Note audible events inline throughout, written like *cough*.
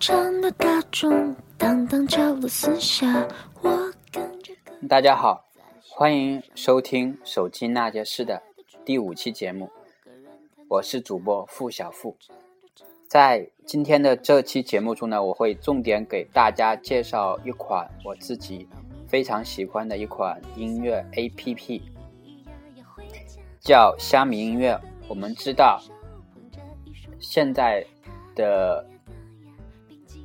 常的大众，当当角落四下，我跟着大家好，欢迎收听《手机那件事》的第五期节目，我是主播付小付。在今天的这期节目中呢，我会重点给大家介绍一款我自己非常喜欢的一款音乐 APP，叫虾米音乐。我们知道，现在的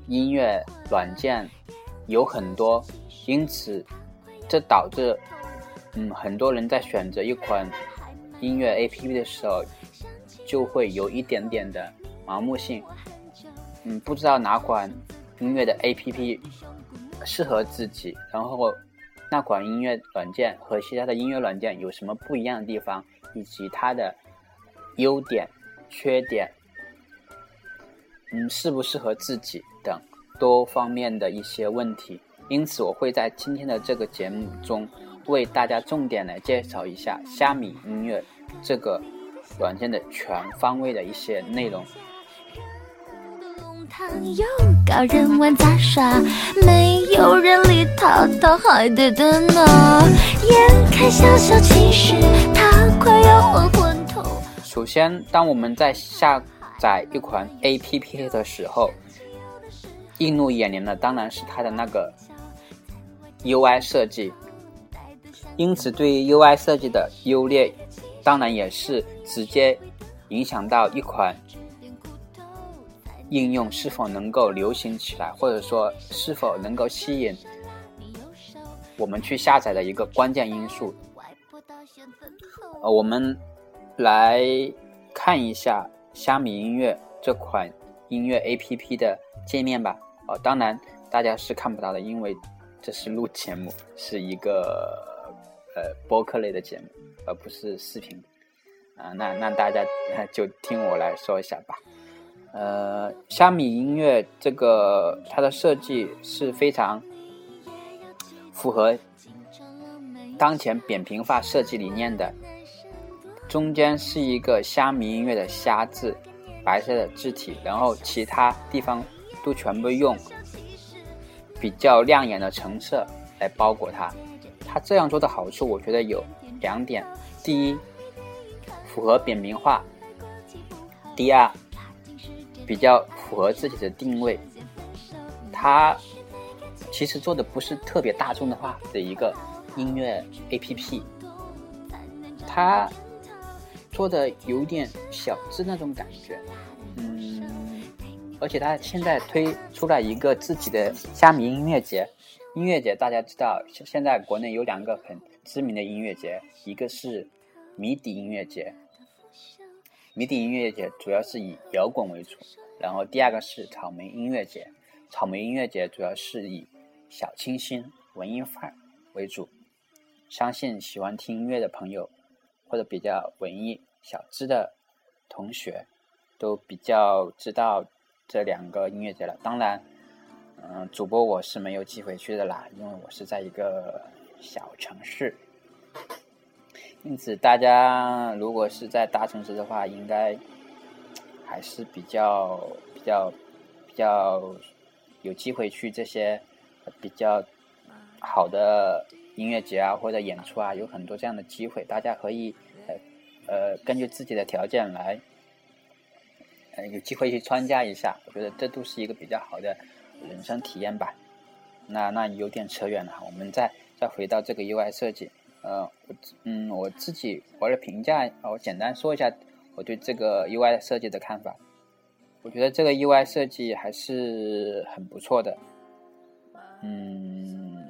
音乐软件有很多，因此这导致，嗯，很多人在选择一款音乐 APP 的时候，就会有一点点的盲目性，嗯，不知道哪款音乐的 APP 适合自己，然后那款音乐软件和其他的音乐软件有什么不一样的地方，以及它的。优点、缺点，嗯，适不适合自己多方面的一些问题，因此我会在今天的这个节目中为大家重点来介绍一下虾米音乐这个软件的全方位的一些内容。有高人玩杂耍，没有人理还得等呢。眼看小小快要昏昏。首先，当我们在下载一款 APP 的时候，映入眼帘的当然是它的那个 UI 设计。因此，对于 UI 设计的优劣，当然也是直接影响到一款应用是否能够流行起来，或者说是否能够吸引我们去下载的一个关键因素。呃，我们。来看一下虾米音乐这款音乐 APP 的界面吧。哦，当然大家是看不到的，因为这是录节目，是一个呃播客类的节目，而不是视频。啊，那那大家就听我来说一下吧。呃，虾米音乐这个它的设计是非常符合当前扁平化设计理念的。中间是一个虾米音乐的“虾”字，白色的字体，然后其他地方都全部用比较亮眼的橙色来包裹它。它这样做的好处，我觉得有两点：第一，符合扁平化；第二，比较符合自己的定位。它其实做的不是特别大众的话的一个音乐 APP，它。做的有点小资那种感觉，而且他现在推出了一个自己的虾米音乐节，音乐节大家知道，现在国内有两个很知名的音乐节，一个是迷笛音乐节，迷笛音乐节主要是以摇滚为主，然后第二个是草莓音乐节，草莓音乐节主要是以小清新、文艺范儿为主，相信喜欢听音乐的朋友。或者比较文艺小资的同学，都比较知道这两个音乐节了。当然，嗯，主播我是没有机会去的啦，因为我是在一个小城市。因此，大家如果是在大城市的话，应该还是比较比较比较有机会去这些比较好的。音乐节啊，或者演出啊，有很多这样的机会，大家可以呃根据自己的条件来呃有机会去参加一下，我觉得这都是一个比较好的人生体验吧。那那有点扯远了，我们再再回到这个 UI 设计，呃，我嗯我自己我的评价，我简单说一下我对这个 UI 设计的看法。我觉得这个 UI 设计还是很不错的，嗯。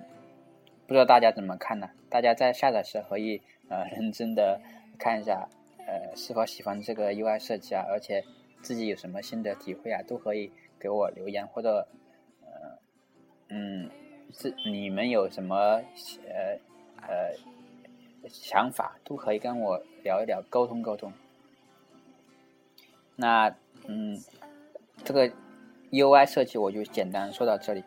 不知道大家怎么看呢？大家在下载时可以呃认真的看一下，呃是否喜欢这个 UI 设计啊？而且自己有什么心得体会啊？都可以给我留言或者呃嗯，是你们有什么呃呃想法都可以跟我聊一聊，沟通沟通。那嗯，这个 UI 设计我就简单说到这里。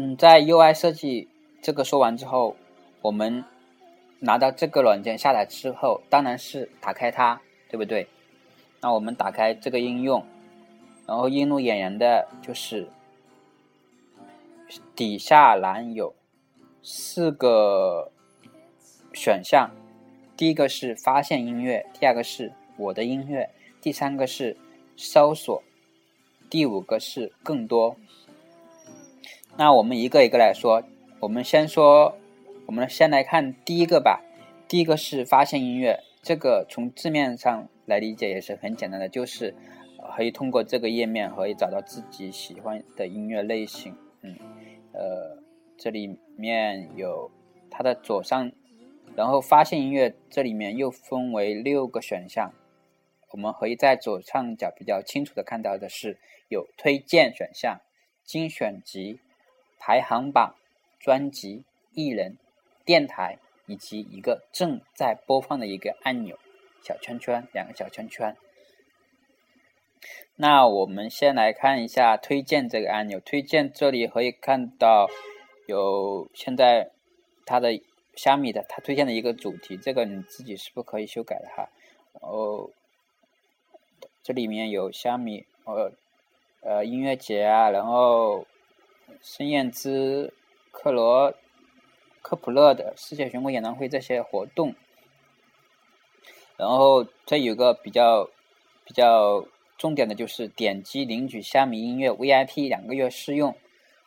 嗯，在 UI 设计这个说完之后，我们拿到这个软件下载之后，当然是打开它，对不对？那我们打开这个应用，然后映入眼帘的就是底下栏有四个选项，第一个是发现音乐，第二个是我的音乐，第三个是搜索，第五个是更多。那我们一个一个来说，我们先说，我们先来看第一个吧。第一个是发现音乐，这个从字面上来理解也是很简单的，就是可以通过这个页面可以找到自己喜欢的音乐类型。嗯，呃，这里面有它的左上，然后发现音乐这里面又分为六个选项，我们可以在左上角比较清楚的看到的是有推荐选项、精选集。排行榜、专辑、艺人、电台，以及一个正在播放的一个按钮，小圈圈，两个小圈圈。那我们先来看一下推荐这个按钮。推荐这里可以看到有现在它的虾米的它推荐的一个主题，这个你自己是不可以修改的哈。然后这里面有虾米呃呃音乐节啊，然后。孙燕姿、克罗、科普勒的世界巡回演唱会这些活动，然后这有个比较比较重点的就是点击领取虾米音乐 VIP 两个月试用。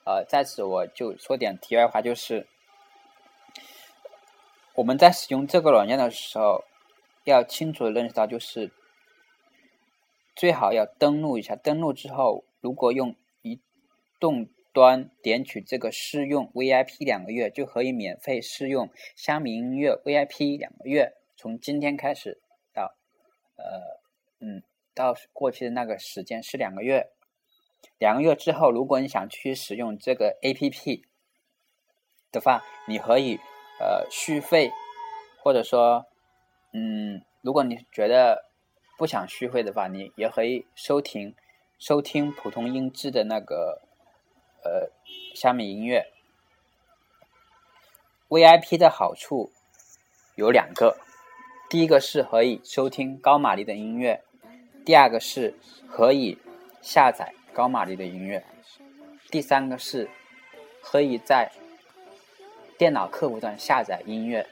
呃，在此我就说点题外话，就是我们在使用这个软件的时候，要清楚的认识到，就是最好要登录一下。登录之后，如果用移动端点取这个试用 VIP 两个月，就可以免费试用虾米音乐 VIP 两个月。从今天开始到，呃，嗯，到过去的那个时间是两个月。两个月之后，如果你想去使用这个 APP 的话，你可以呃续费，或者说，嗯，如果你觉得不想续费的话，你也可以收听收听普通音质的那个。呃，虾米音乐 VIP 的好处有两个，第一个是可以收听高马丽的音乐，第二个是可以下载高马丽的音乐，第三个是可以在电脑客户端下载音乐。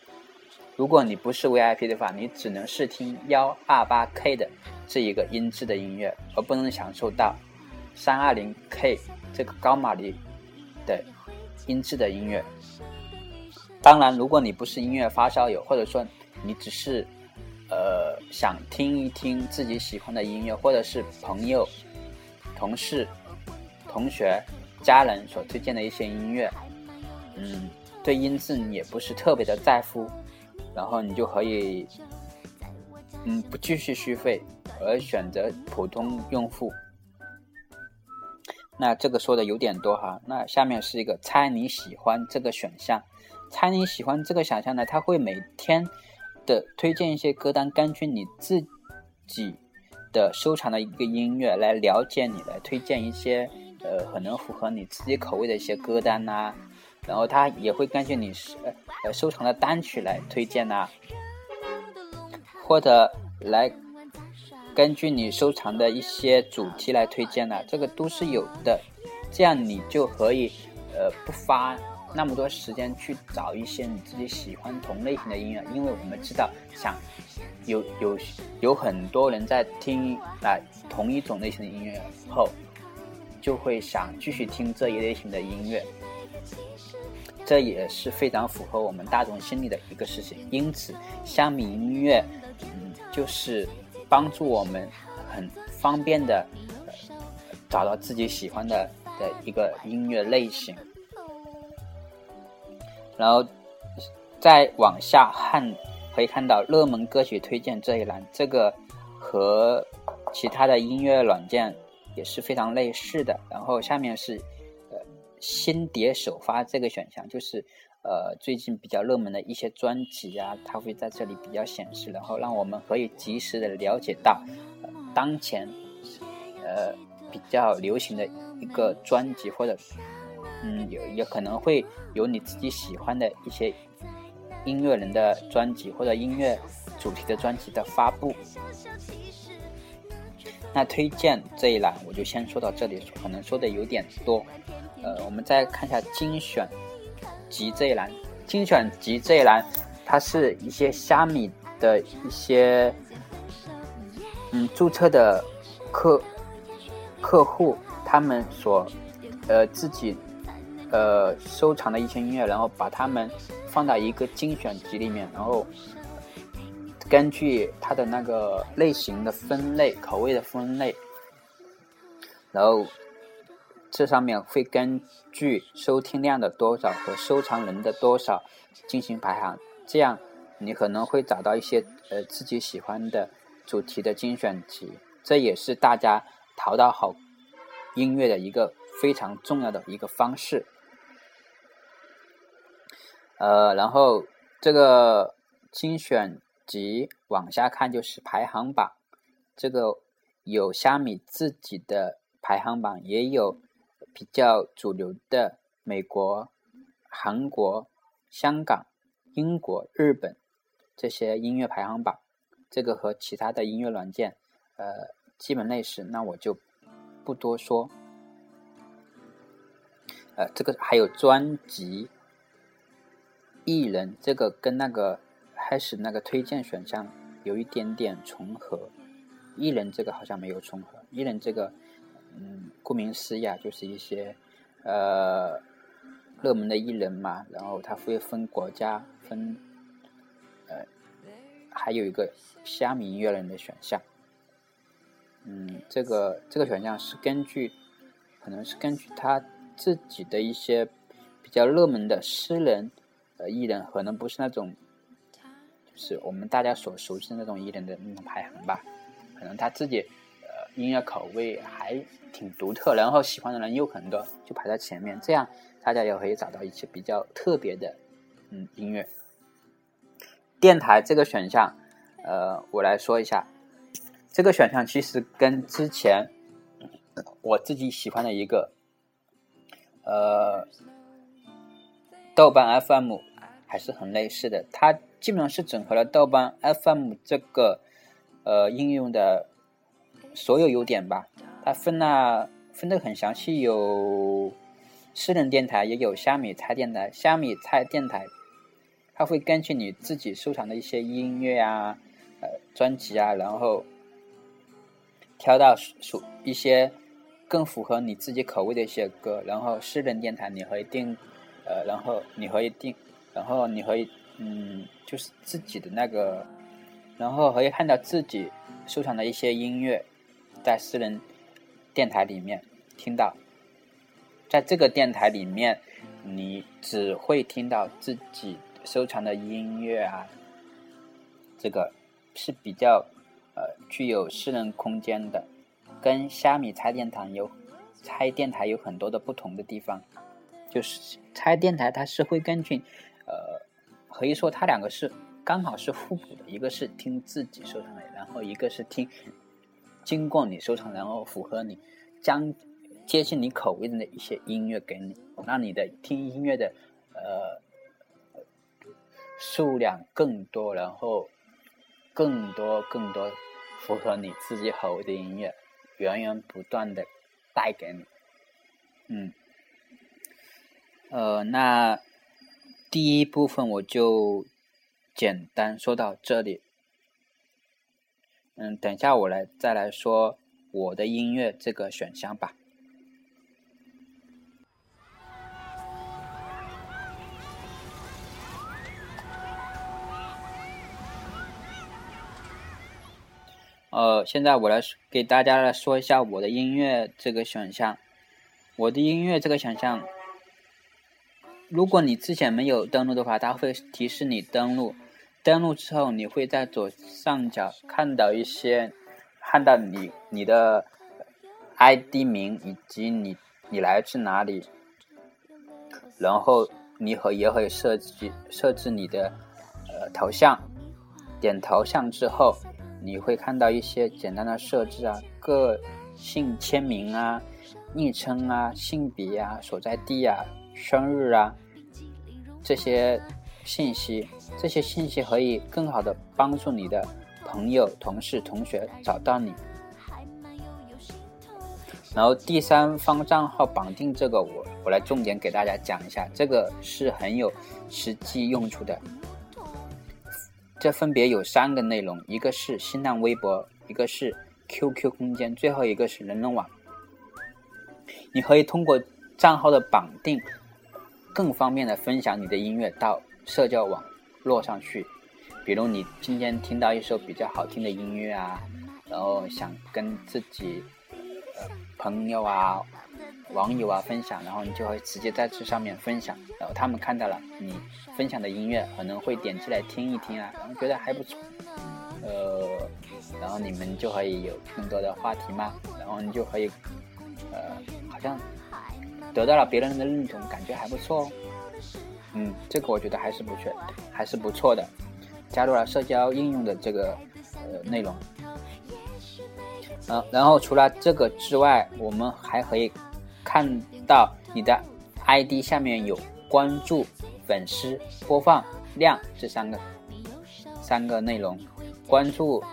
如果你不是 VIP 的话，你只能试听幺二八 K 的这一个音质的音乐，而不能享受到三二零 K。这个高玛丽的音质的音乐，当然，如果你不是音乐发烧友，或者说你只是呃想听一听自己喜欢的音乐，或者是朋友、同事、同学、家人所推荐的一些音乐，嗯，对音质你也不是特别的在乎，然后你就可以嗯不继续续费，而选择普通用户。那这个说的有点多哈，那下面是一个猜你喜欢这个选项，猜你喜欢这个选项呢，它会每天的推荐一些歌单，根据你自己的收藏的一个音乐来了解你，来推荐一些呃可能符合你自己口味的一些歌单呐，然后它也会根据你呃收藏的单曲来推荐呐，或者来。根据你收藏的一些主题来推荐的，这个都是有的，这样你就可以，呃，不花那么多时间去找一些你自己喜欢同类型的音乐，因为我们知道，想有有有很多人在听啊同一种类型的音乐后，就会想继续听这一类型的音乐，这也是非常符合我们大众心理的一个事情。因此，虾米音乐，嗯，就是。帮助我们很方便的找到自己喜欢的的一个音乐类型，然后再往下看，可以看到热门歌曲推荐这一栏，这个和其他的音乐软件也是非常类似的。然后下面是呃新碟首发这个选项，就是。呃，最近比较热门的一些专辑啊，它会在这里比较显示，然后让我们可以及时的了解到当前呃比较流行的一个专辑或者嗯，有也可能会有你自己喜欢的一些音乐人的专辑或者音乐主题的专辑的发布。那推荐这一栏我就先说到这里，可能说的有点多。呃，我们再看一下精选集这一栏，精选集这一栏，它是一些虾米的一些嗯注册的客客户他们所呃自己呃收藏的一些音乐，然后把它们放到一个精选集里面，然后根据它的那个类型的分类、口味的分类，然后。这上面会根据收听量的多少和收藏人的多少进行排行，这样你可能会找到一些呃自己喜欢的主题的精选集，这也是大家淘到好音乐的一个非常重要的一个方式。呃，然后这个精选集往下看就是排行榜，这个有虾米自己的排行榜，也有。比较主流的美国、韩国、香港、英国、日本这些音乐排行榜，这个和其他的音乐软件，呃，基本类似，那我就不多说。呃，这个还有专辑、艺人，这个跟那个开始那个推荐选项有一点点重合，艺人这个好像没有重合，艺人这个。嗯，顾名思义啊，就是一些呃热门的艺人嘛，然后它会分国家分，呃，还有一个虾米音乐人的选项。嗯，这个这个选项是根据，可能是根据他自己的一些比较热门的诗人呃艺人，可能不是那种，就是我们大家所熟悉的那种艺人的那种排行吧，可能他自己。音乐口味还挺独特，然后喜欢的人又很多，就排在前面，这样大家也可以找到一些比较特别的嗯音乐。电台这个选项，呃，我来说一下，这个选项其实跟之前我自己喜欢的一个呃豆瓣 FM 还是很类似的，它基本上是整合了豆瓣 FM 这个呃应用的。所有优点吧，它分了分的很详细，有私人电台，也有虾米菜电台。虾米菜电台，它会根据你自己收藏的一些音乐啊、呃专辑啊，然后挑到属一些更符合你自己口味的一些歌。然后私人电台你可以定，呃，然后你可以定，然后你可以嗯，就是自己的那个，然后可以看到自己收藏的一些音乐。在私人电台里面听到，在这个电台里面，你只会听到自己收藏的音乐啊，这个是比较呃具有私人空间的，跟虾米拆电台有拆电台有很多的不同的地方，就是拆电台它是会根据呃可以说它两个是刚好是互补的，一个是听自己收藏的，然后一个是听。经过你收藏，然后符合你将接近你口味的那一些音乐给你，让你的听音乐的呃数量更多，然后更多更多符合你自己口味的音乐，源源不断的带给你。嗯，呃，那第一部分我就简单说到这里。嗯，等一下，我来再来说我的音乐这个选项吧。呃，现在我来给大家来说一下我的音乐这个选项。我的音乐这个选项，如果你之前没有登录的话，它会提示你登录。登录之后，你会在左上角看到一些，看到你你的 ID 名以及你你来自哪里，然后你可也可以设置设置你的呃头像，点头像之后，你会看到一些简单的设置啊，个性签名啊，昵称啊、性别啊、所在地啊、生日啊这些信息，这些信息可以更好的帮助你的朋友、同事、同学找到你。然后第三方账号绑定这个，我我来重点给大家讲一下，这个是很有实际用处的。这分别有三个内容，一个是新浪微博，一个是 QQ 空间，最后一个是人人网。你可以通过账号的绑定，更方便的分享你的音乐到社交网络上去。比如你今天听到一首比较好听的音乐啊，然后想跟自己。朋友啊，网友啊，分享，然后你就会直接在这上面分享，然后他们看到了你分享的音乐，可能会点击来听一听啊，然后觉得还不错，呃，然后你们就可以有更多的话题嘛，然后你就可以，呃，好像得到了别人的认同，感觉还不错哦。嗯，这个我觉得还是不错，还是不错的，加入了社交应用的这个呃内容。嗯，然后除了这个之外，我们还可以看到你的 ID 下面有关注、粉丝、播放量这三个三个内容。关注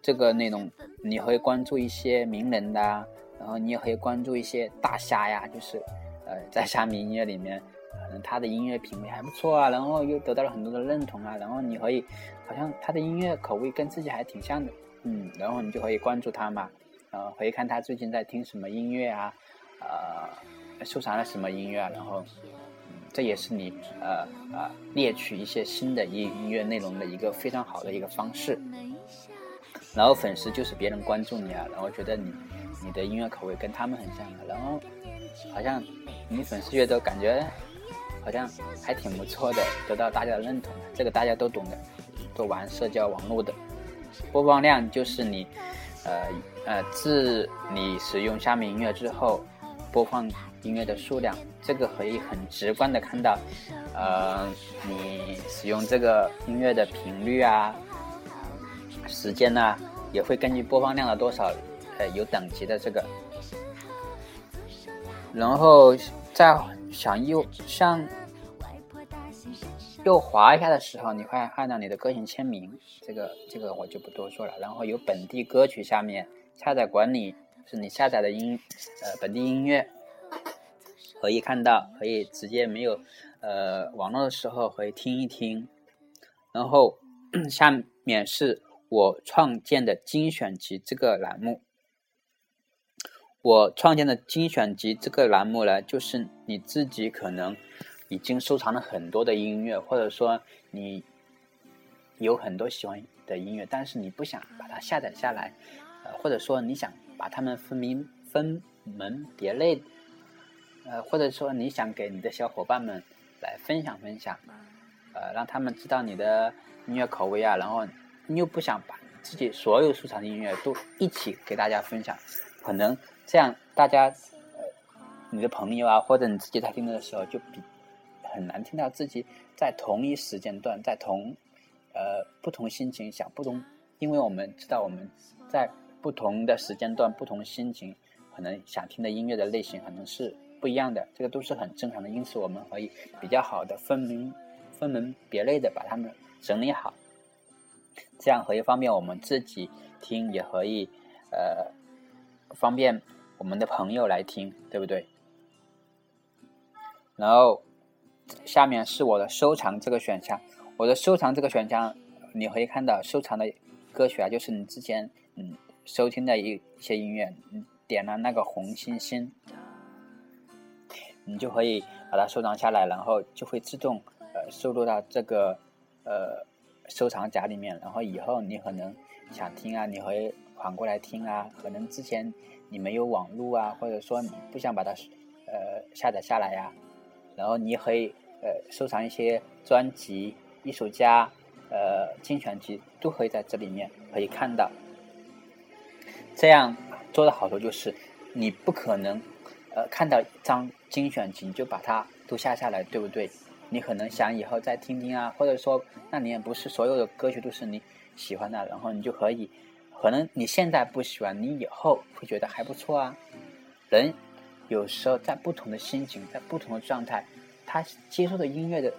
这个内容，你会关注一些名人的，然后你也可以关注一些大虾呀，就是呃在虾米音乐里面，可能他的音乐品味还不错啊，然后又得到了很多的认同啊，然后你可以好像他的音乐口味跟自己还挺像的。嗯，然后你就可以关注他嘛，呃，可以看他最近在听什么音乐啊，呃，收藏了什么音乐啊，然后，这也是你呃呃猎取一些新的音音乐内容的一个非常好的一个方式。然后粉丝就是别人关注你啊，然后觉得你你的音乐口味跟他们很像的，然后好像你粉丝越多，感觉好像还挺不错的，得到大家的认同，这个大家都懂的，都玩社交网络的。播放量就是你，呃呃，自你使用虾米音乐之后，播放音乐的数量，这个可以很直观的看到，呃，你使用这个音乐的频率啊，时间呢，也会根据播放量的多少，呃，有等级的这个。然后再想右向。右滑一下的时候，你会看到你的个性签名，这个这个我就不多说了。然后有本地歌曲下面下载管理，是你下载的音，呃，本地音乐可以看到，可以直接没有呃网络的时候可以听一听。然后 *clears throat* 下面是我创建的精选集这个栏目，我创建的精选集这个栏目呢，就是你自己可能。已经收藏了很多的音乐，或者说你有很多喜欢的音乐，但是你不想把它下载下来，呃，或者说你想把它们分明分门别类，呃，或者说你想给你的小伙伴们来分享分享，呃，让他们知道你的音乐口味啊，然后你又不想把自己所有收藏的音乐都一起给大家分享，可能这样大家呃你的朋友啊，或者你自己在听的时候就比。很难听到自己在同一时间段，在同呃不同心情想不同，因为我们知道我们在不同的时间段、不同心情，可能想听的音乐的类型可能是不一样的，这个都是很正常的。因此，我们可以比较好的分门分门别类的把它们整理好，这样可以方便我们自己听，也可以呃方便我们的朋友来听，对不对？然后。下面是我的收藏这个选项，我的收藏这个选项，你可以看到收藏的歌曲啊，就是你之前嗯收听的一些音乐，你点了那个红心心，你就可以把它收藏下来，然后就会自动呃收录到这个呃收藏夹里面，然后以后你可能想听啊，你可以缓过来听啊，可能之前你没有网络啊，或者说你不想把它呃下载下来呀。然后你可以呃收藏一些专辑、艺术家、呃精选集，都可以在这里面可以看到。这样做的好处就是，你不可能呃看到一张精选集就把它都下下来，对不对？你可能想以后再听听啊，或者说那你也不是所有的歌曲都是你喜欢的，然后你就可以，可能你现在不喜欢，你以后会觉得还不错啊。人有时候在不同的心情，在不同的状态，他接受的音乐的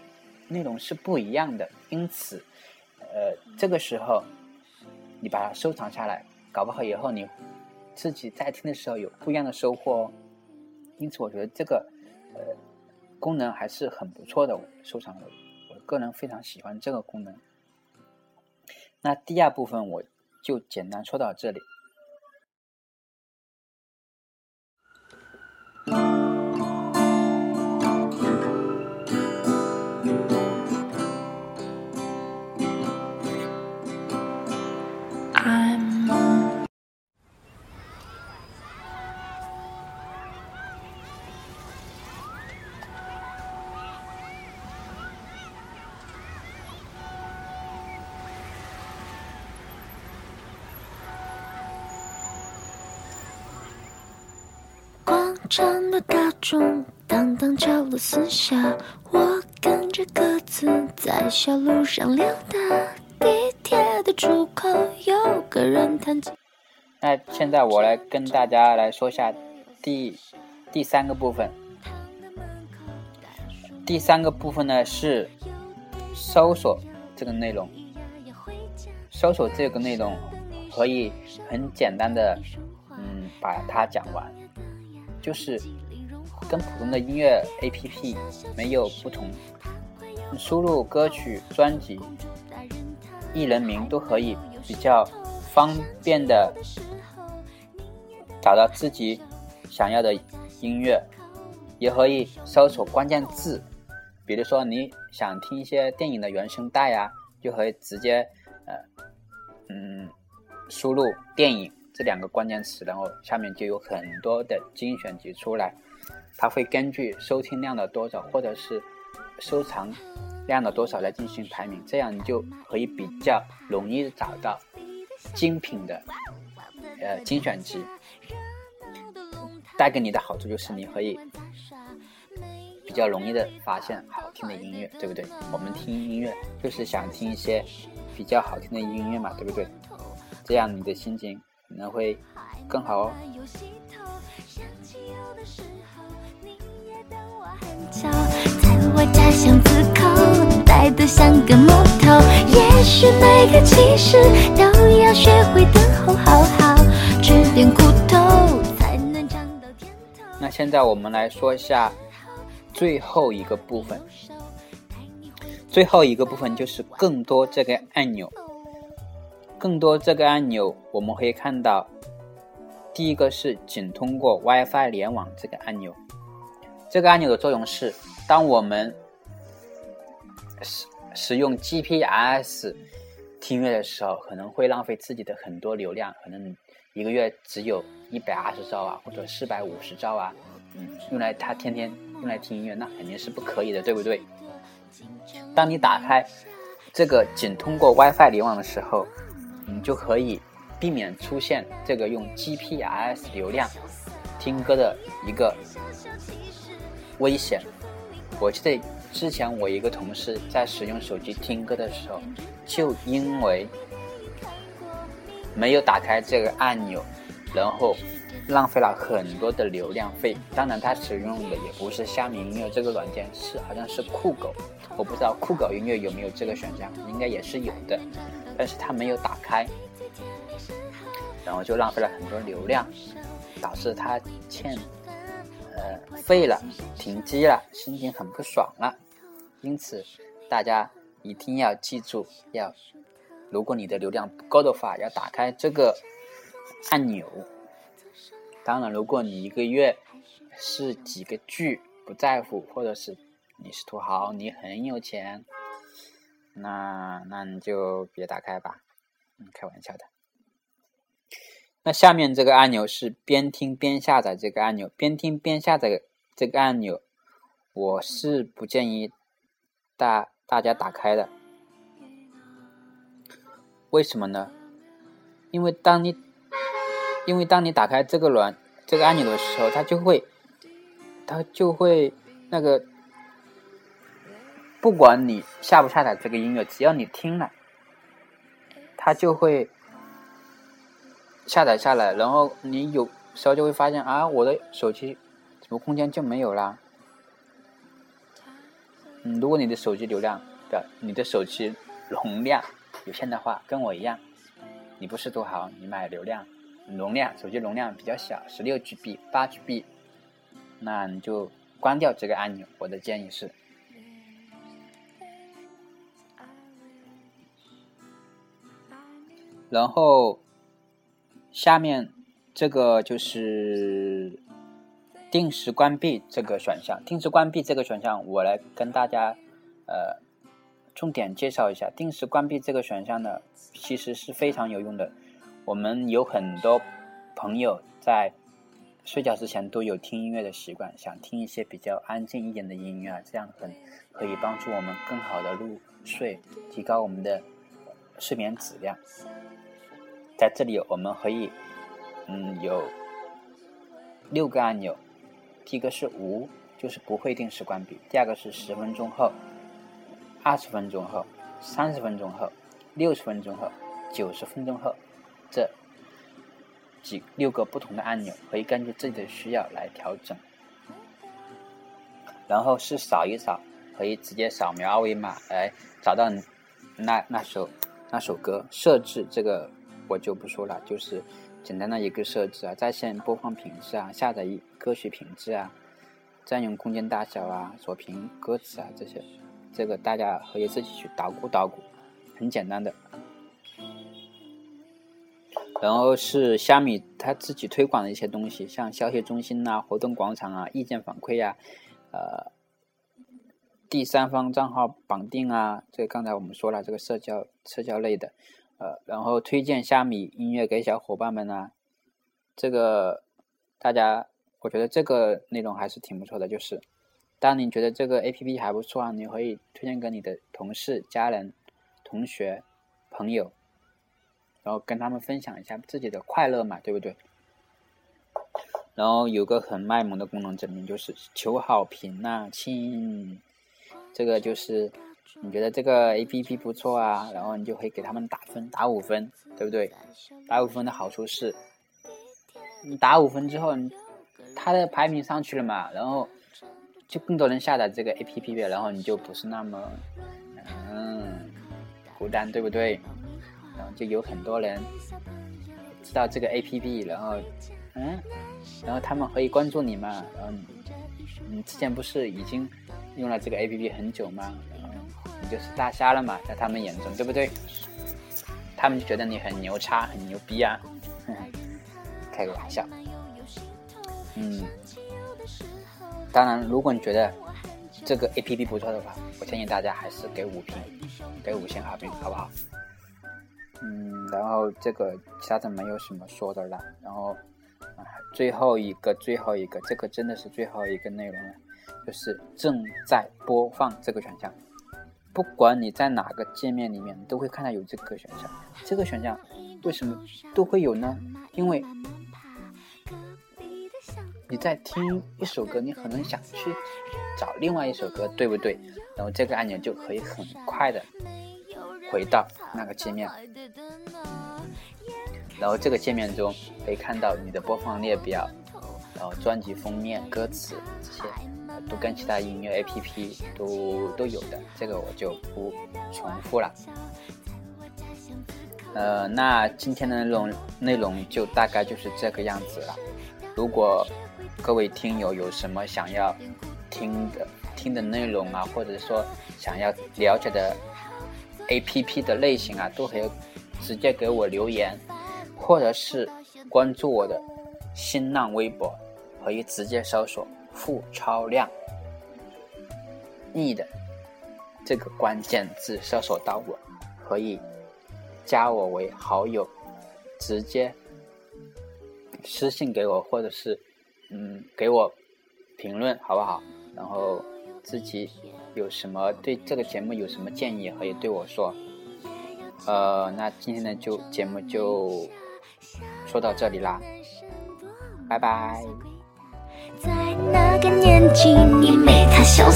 内容是不一样的。因此，呃，这个时候你把它收藏下来，搞不好以后你自己在听的时候有不一样的收获哦。因此，我觉得这个呃功能还是很不错的，收藏的。我个人非常喜欢这个功能。那第二部分我就简单说到这里。唱的大钟当当敲了四下，我跟着鸽子在小路上溜达。地铁的出口有个人弹琴。那现在我来跟大家来说一下第第三个部分。第三个部分呢是搜索这个内容。搜索这个内容可以很简单的嗯把它讲完。就是跟普通的音乐 APP 没有不同，输入歌曲、专辑、艺人名都可以比较方便的找到自己想要的音乐，也可以搜索关键字，比如说你想听一些电影的原声带呀，就可以直接呃嗯输入电影。这两个关键词，然后下面就有很多的精选集出来，它会根据收听量的多少或者是收藏量的多少来进行排名，这样你就可以比较容易找到精品的呃精选集。带给你的好处就是你可以比较容易的发现好听的音乐，对不对？我们听音乐就是想听一些比较好听的音乐嘛，对不对？这样你的心情。可能会更好哦。在我家巷子口，呆得像个木头。也许每个骑士都要学会等候，好好吃点苦头，才能尝到甜头。那现在我们来说一下最后一个部分。最后一个部分就是更多这个按钮。更多这个按钮，我们可以看到，第一个是仅通过 WiFi 联网这个按钮。这个按钮的作用是，当我们使使用 GPS 听乐的时候，可能会浪费自己的很多流量，可能一个月只有一百二十兆啊，或者四百五十兆啊，嗯，用来他天天用来听音乐，那肯定是不可以的，对不对？当你打开这个仅通过 WiFi 联网的时候，你就可以避免出现这个用 GPS 流量听歌的一个危险。我记得之前我一个同事在使用手机听歌的时候，就因为没有打开这个按钮，然后浪费了很多的流量费。当然，他使用的也不是虾米音乐这个软件，是好像是酷狗。我不知道酷狗音乐有没有这个选项，应该也是有的。但是他没有打开，然后就浪费了很多流量，导致他欠呃废了，停机了，心情很不爽了。因此，大家一定要记住，要如果你的流量不够的话，要打开这个按钮。当然，如果你一个月是几个 G 不在乎，或者是你是土豪，你很有钱。那那你就别打开吧，嗯，开玩笑的。那下面这个按钮是边听边下载这个按钮，边听边下载这个按钮，我是不建议大大家打开的。为什么呢？因为当你因为当你打开这个软这个按钮的时候，它就会它就会那个。不管你下不下载这个音乐，只要你听了，它就会下载下来。然后你有时候就会发现啊，我的手机什么空间就没有啦。嗯，如果你的手机流量的，你的手机容量有限的话，跟我一样，你不是土豪，你买流量，容量手机容量比较小，十六 GB、八 GB，那你就关掉这个按钮。我的建议是。然后，下面这个就是定时关闭这个选项。定时关闭这个选项，我来跟大家呃重点介绍一下。定时关闭这个选项呢，其实是非常有用的。我们有很多朋友在睡觉之前都有听音乐的习惯，想听一些比较安静一点的音乐，这样很可以帮助我们更好的入睡，提高我们的睡眠质量。在这里，我们可以，嗯，有六个按钮。第一个是无，就是不会定时关闭；第二个是十分钟后、二十分钟后、三十分钟后、六十分钟后、九十分钟后，这几六个不同的按钮，可以根据自己的需要来调整。然后是扫一扫，可以直接扫描二维码来找到那那首那首歌，设置这个。我就不说了，就是简单的一个设置啊，在线播放品质啊，下载歌曲品质啊，占用空间大小啊，锁屏歌词啊这些，这个大家可以自己去捣鼓捣鼓，很简单的。然后是虾米它自己推广的一些东西，像消息中心呐、活动广场啊、意见反馈呀，呃，第三方账号绑定啊，这刚才我们说了，这个社交社交类的。呃，然后推荐虾米音乐给小伙伴们呢，这个大家，我觉得这个内容还是挺不错的。就是当你觉得这个 A P P 还不错啊，你可以推荐给你的同事、家人、同学、朋友，然后跟他们分享一下自己的快乐嘛，对不对？然后有个很卖萌的功能，证明就是求好评呐，亲，这个就是。你觉得这个 A P P 不错啊，然后你就可以给他们打分，打五分，对不对？打五分的好处是，你打五分之后，它的排名上去了嘛，然后就更多人下载这个 A P P 然后你就不是那么嗯孤单，对不对？然后就有很多人知道这个 A P P，然后嗯，然后他们可以关注你嘛，然后你之前不是已经用了这个 A P P 很久吗？你就是大虾了嘛，在他们眼中，对不对？他们就觉得你很牛叉、很牛逼啊！*laughs* 开个玩笑。嗯，当然，如果你觉得这个 A P P 不错的话，我建议大家还是给五评，给五星好评，好不好？嗯，然后这个其他的没有什么说的了。然后啊，最后一个，最后一个，这个真的是最后一个内容了，就是正在播放这个选项。不管你在哪个界面里面，都会看到有这个选项。这个选项为什么都会有呢？因为你在听一首歌，你可能想去找另外一首歌，对不对？然后这个按钮就可以很快的回到那个界面。然后这个界面中可以看到你的播放列表，然后专辑封面、歌词这些。都跟其他音乐 APP 都都有的，这个我就不重复了。呃，那今天的内容内容就大概就是这个样子了。如果各位听友有什么想要听的听的内容啊，或者说想要了解的 APP 的类型啊，都可以直接给我留言，或者是关注我的新浪微博，可以直接搜索。付超量，need 这个关键字搜索到我，可以加我为好友，直接私信给我，或者是嗯给我评论，好不好？然后自己有什么对这个节目有什么建议，可以对我说。呃，那今天的就节目就说到这里啦，拜拜。在那个年纪，你，看小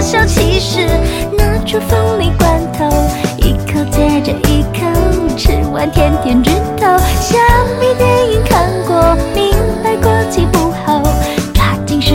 小拿出罐头，一口接着一口吃完甜甜头。电影看过，明白不。